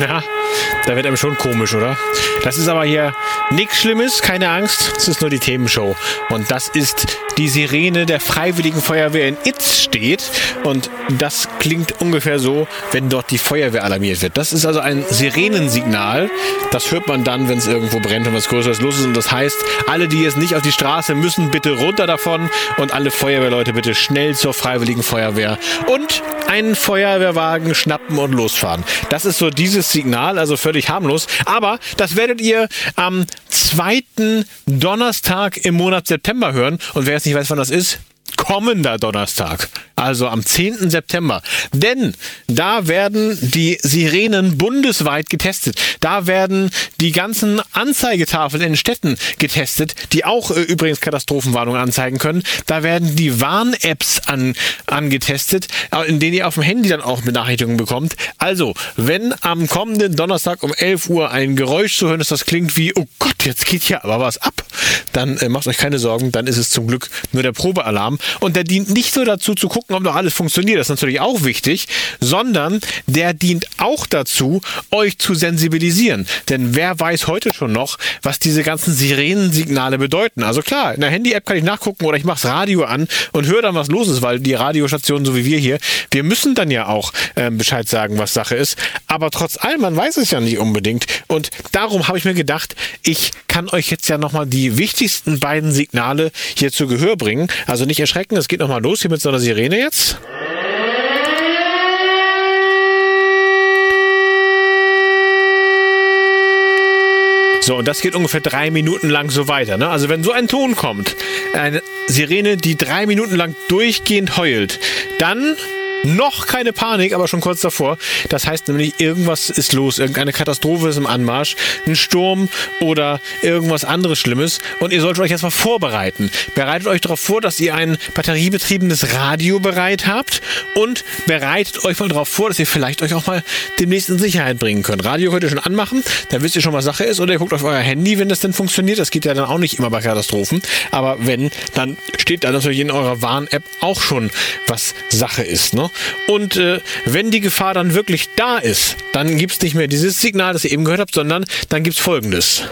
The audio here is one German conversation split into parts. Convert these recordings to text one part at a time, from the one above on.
Na, da wird einem schon komisch, oder? Das ist aber hier nichts Schlimmes, keine Angst. Es ist nur die Themenshow. Und das ist die Sirene der Freiwilligen Feuerwehr in Itz steht. Und das klingt ungefähr so, wenn dort die Feuerwehr alarmiert wird. Das ist also ein Sirenensignal. Das hört man dann, wenn es irgendwo brennt und was Größeres los ist. Und das heißt, alle, die jetzt nicht auf die Straße müssen, bitte runter davon. Und alle Feuerwehrleute bitte schnell zur Freiwilligen Feuerwehr. Und einen Feuerwehrwagen schnappen und losfahren. Das ist so dieses Signal, also völlig harmlos. Aber das werdet ihr am zweiten Donnerstag im Monat September hören. Und wer jetzt nicht weiß, wann das ist, kommender Donnerstag, also am 10. September. Denn da werden die Sirenen bundesweit getestet. Da werden die ganzen Anzeigetafeln in Städten getestet, die auch äh, übrigens Katastrophenwarnungen anzeigen können. Da werden die Warn-Apps an, angetestet, äh, in denen ihr auf dem Handy dann auch Benachrichtigungen bekommt. Also, wenn am kommenden Donnerstag um 11 Uhr ein Geräusch zu hören ist, das klingt wie, oh Gott, jetzt geht hier aber was ab, dann äh, macht euch keine Sorgen, dann ist es zum Glück nur der Probealarm. Und der dient nicht nur dazu zu gucken, ob noch alles funktioniert, das ist natürlich auch wichtig, sondern der dient auch dazu, euch zu sensibilisieren. Denn wer weiß heute schon noch, was diese ganzen Sirenensignale bedeuten? Also klar, in der Handy-App kann ich nachgucken oder ich mache das Radio an und höre dann, was los ist, weil die Radiostationen, so wie wir hier, wir müssen dann ja auch äh, Bescheid sagen, was Sache ist. Aber trotz allem, man weiß es ja nicht unbedingt. Und darum habe ich mir gedacht, ich kann euch jetzt ja nochmal die wichtigsten beiden Signale hier zu Gehör bringen. Also nicht erschrecken, es geht nochmal los hier mit so einer Sirene jetzt. So, und das geht ungefähr drei Minuten lang so weiter. Ne? Also wenn so ein Ton kommt, eine Sirene, die drei Minuten lang durchgehend heult, dann noch keine Panik, aber schon kurz davor. Das heißt nämlich, irgendwas ist los, irgendeine Katastrophe ist im Anmarsch, ein Sturm oder irgendwas anderes Schlimmes. Und ihr solltet euch erstmal vorbereiten. Bereitet euch darauf vor, dass ihr ein batteriebetriebenes Radio bereit habt und bereitet euch mal darauf vor, dass ihr vielleicht euch auch mal demnächst in Sicherheit bringen könnt. Radio könnt ihr schon anmachen, dann wisst ihr schon, was Sache ist. Oder ihr guckt auf euer Handy, wenn das denn funktioniert. Das geht ja dann auch nicht immer bei Katastrophen. Aber wenn, dann steht da natürlich in eurer Warn-App auch schon, was Sache ist. Ne? Und äh, wenn die Gefahr dann wirklich da ist, dann gibt es nicht mehr dieses Signal, das ihr eben gehört habt, sondern dann gibt es folgendes.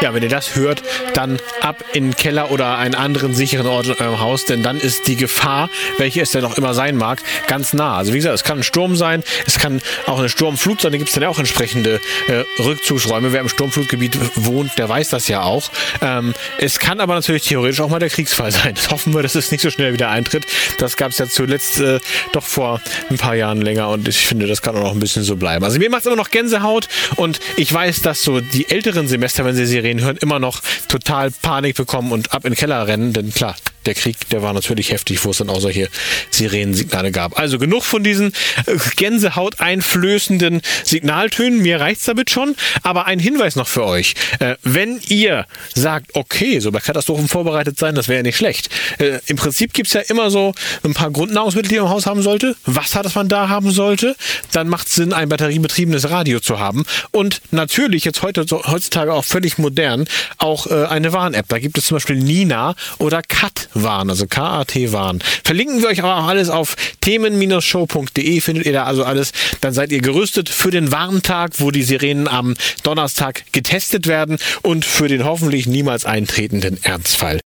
Ja, wenn ihr das hört, dann ab in den Keller oder einen anderen sicheren Ort in eurem Haus, denn dann ist die Gefahr, welche es denn auch immer sein mag, ganz nah. Also wie gesagt, es kann ein Sturm sein, es kann auch eine Sturmflut sein, da gibt es dann auch entsprechende äh, Rückzugsräume. Wer im Sturmflutgebiet wohnt, der weiß das ja auch. Ähm, es kann aber natürlich theoretisch auch mal der Kriegsfall sein. Das hoffen wir, dass es nicht so schnell wieder eintritt. Das gab es ja zuletzt äh, doch vor ein paar Jahren länger und ich finde, das kann auch noch ein bisschen so bleiben. Also mir macht es immer noch Gänsehaut und ich weiß, dass so die älteren Semester, wenn sie Serien hören, immer noch total Panik bekommen und ab in den Keller rennen, denn klar, der Krieg, der war natürlich heftig, wo es dann auch solche Sirenensignale gab. Also genug von diesen äh, Gänsehaut einflößenden Signaltönen. Mir reicht's damit schon. Aber ein Hinweis noch für euch. Äh, wenn ihr sagt, okay, so bei Katastrophen vorbereitet sein, das wäre ja nicht schlecht. Äh, Im Prinzip gibt's ja immer so ein paar Grundnahrungsmittel, die man im Haus haben sollte. Wasser, das man da haben sollte. Dann macht Sinn, ein batteriebetriebenes Radio zu haben. Und natürlich jetzt heute, heutzutage auch völlig modern, auch äh, eine Warn-App. Da gibt es zum Beispiel Nina oder Kat Warn, also K-A-T Warn. Verlinken wir euch aber auch alles auf themen-show.de, findet ihr da also alles. Dann seid ihr gerüstet für den Warntag, wo die Sirenen am Donnerstag getestet werden und für den hoffentlich niemals eintretenden Ernstfall.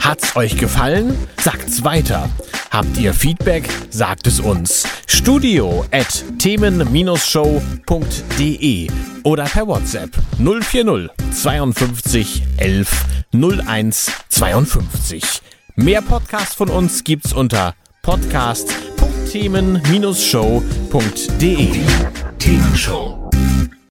Hat's euch gefallen? Sagt's weiter. Habt ihr Feedback? Sagt es uns. Studio at themen-show.de oder per WhatsApp 040 52 11 01 52. Mehr Podcasts von uns gibt's unter podcast.themen-show.de. Themenshow.